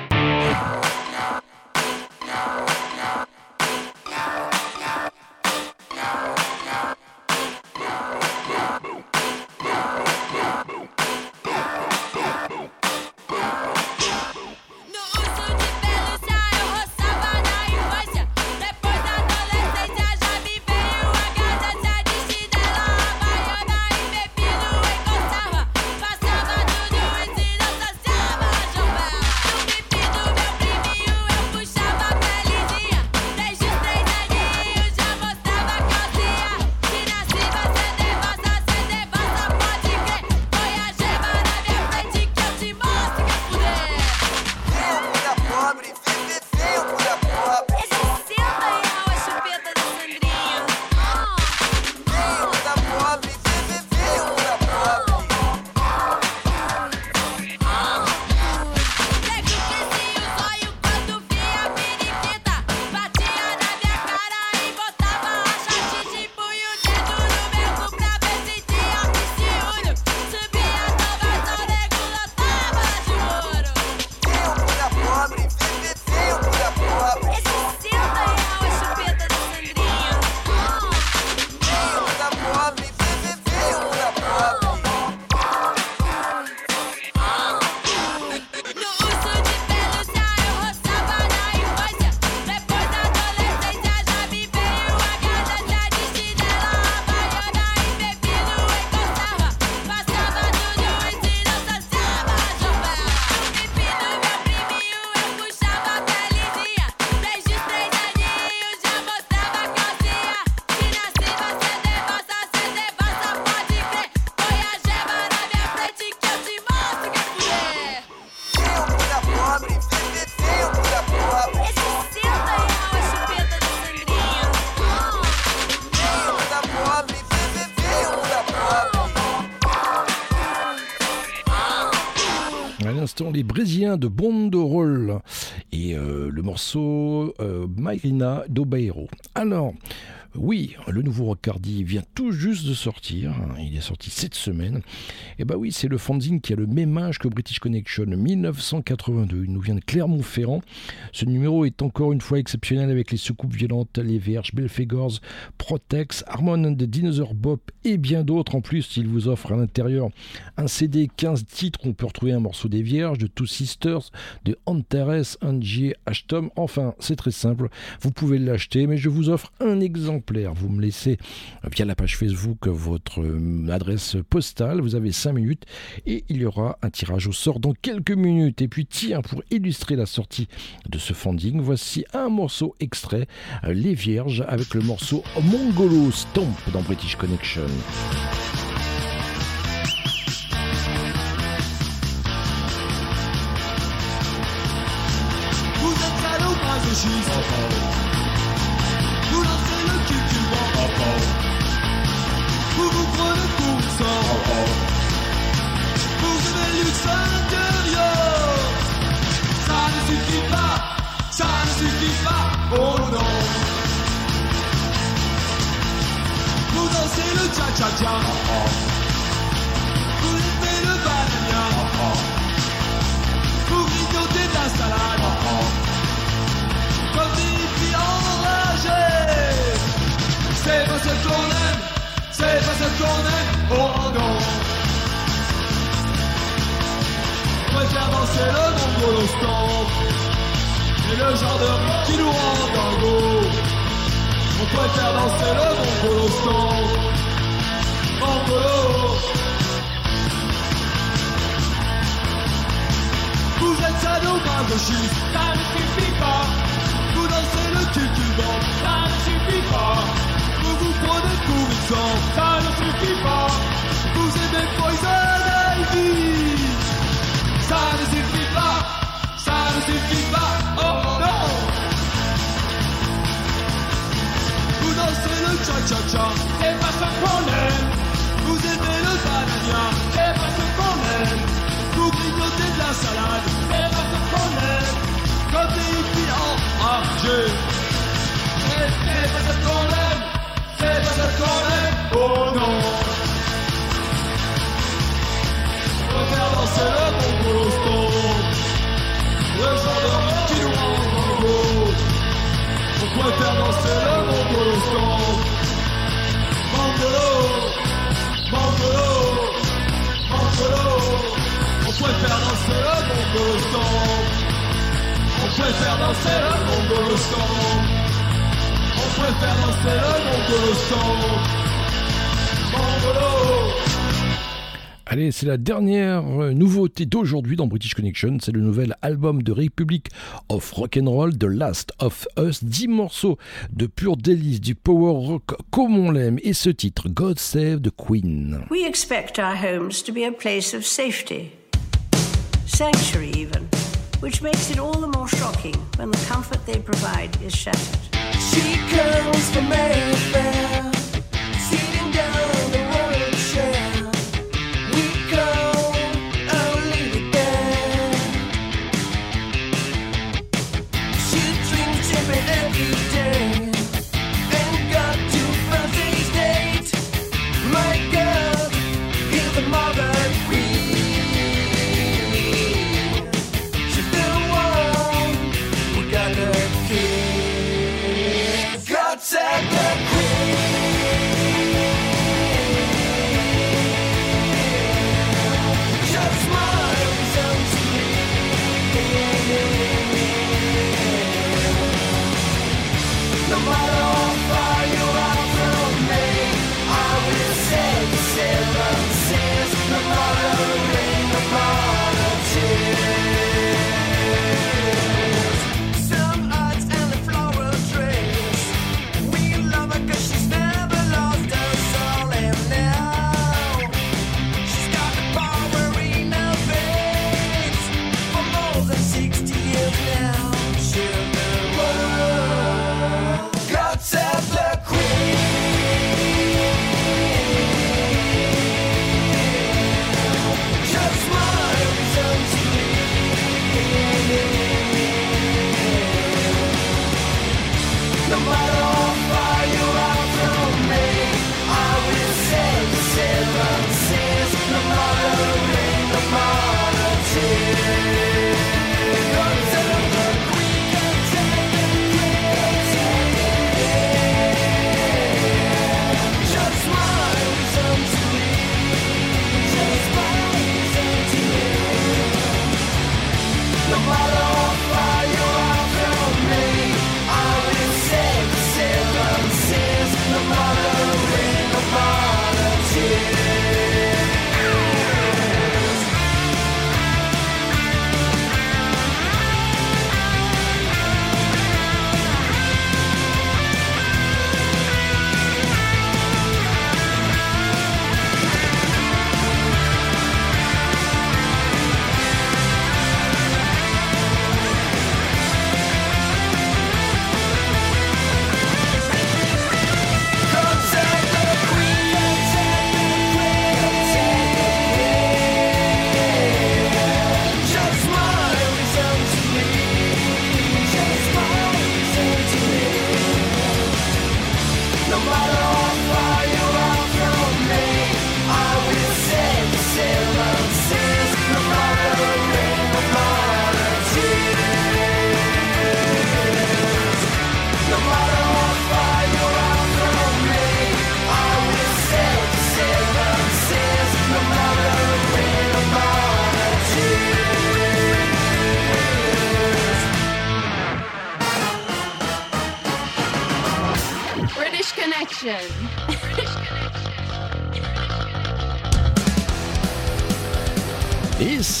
De Bondorol et euh, le morceau euh, Mairina do Bairro. Alors, oui, le nouveau Rockardi vient tout juste de sortir. hein, Il est sorti cette semaine. Et bah oui, c'est le fanzine qui a le même âge que British Connection, 1982. Il nous vient de Clermont-Ferrand. Ce numéro est encore une fois exceptionnel avec les soucoupes violentes, les Vierges, Belfegors, Protex, Harmon and the Dinosaur Bop et bien d'autres. En plus, il vous offre à l'intérieur un CD 15 titres. On peut retrouver un morceau des Vierges, de Two Sisters, de Antares, Angie, Ashtom. Enfin, c'est très simple. Vous pouvez l'acheter, mais je vous offre un Vous me laissez euh, via la page Facebook votre euh, adresse postale. Vous avez 5 minutes et il y aura un tirage au sort dans quelques minutes. Et puis, tiens, pour illustrer la sortie de ce funding, voici un morceau extrait, euh, Les Vierges, avec le morceau Mongolo Stomp dans British Connection. Vous êtes Vous vous prenez pour une sort Vous aimez le luxe à Ça ne suffit pas. Ça ne suffit pas. Oh non. Vous dansez le cha-cha-cha. Vous aimez le banania Vous grignotez de la salade. Comme des hippies enragés C'est ce qu'on Aime Oh non On préfère danser le mongolo stomp Et le genre de rythme qui nous rend dingo On préfère danser le mongolo stomp Mongolo Vous êtes sadomasochistes, ça ne suffit pas. Vous dansez le cultivant, ça ne suffit pas. Vous vous prenez pour une ça ne suffit. Vous aimez Poison Ivy, ça ne suffit pas, ça ne suffit pas. Oh non! Vous dansez le cha-cha-cha, c'est pas ce c'est la dernière euh, nouveauté d'aujourd'hui dans British Connection. C'est le nouvel album de Republic of Rock'n'Roll, The Last of Us. 10 morceaux de pur délice, du power rock comme on l'aime. Et ce titre, God Save the Queen. We expect our homes to be a place of safety, sanctuary even, which makes it all the more shocking when the comfort they provide is shattered. She comes from Mayfair,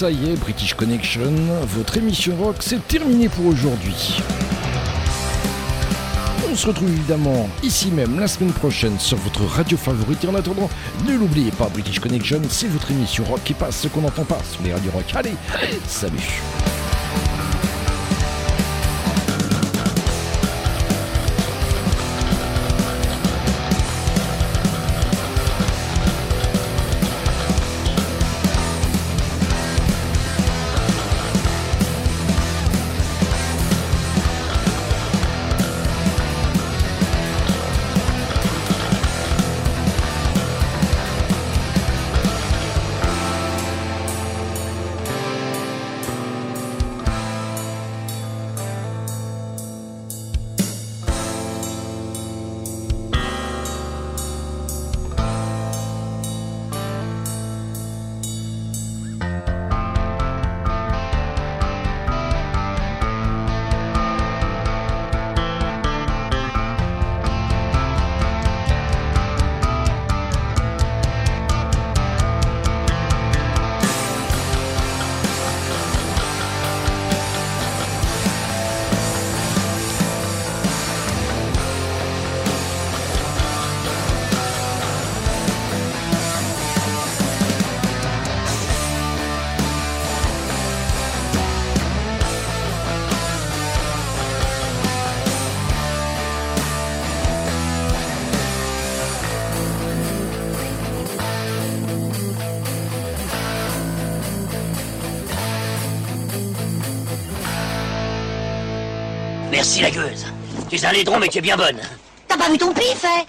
ça y est, British Connection, votre émission rock, c'est terminé pour aujourd'hui. On se retrouve évidemment ici même la semaine prochaine sur votre radio favorite. Et en attendant, ne l'oubliez pas, British Connection, c'est votre émission rock qui passe ce qu'on n'entend pas sur les radios rock. Allez, salut Tu es un laidron mais tu es bien bonne. T'as pas vu ton pif, hein?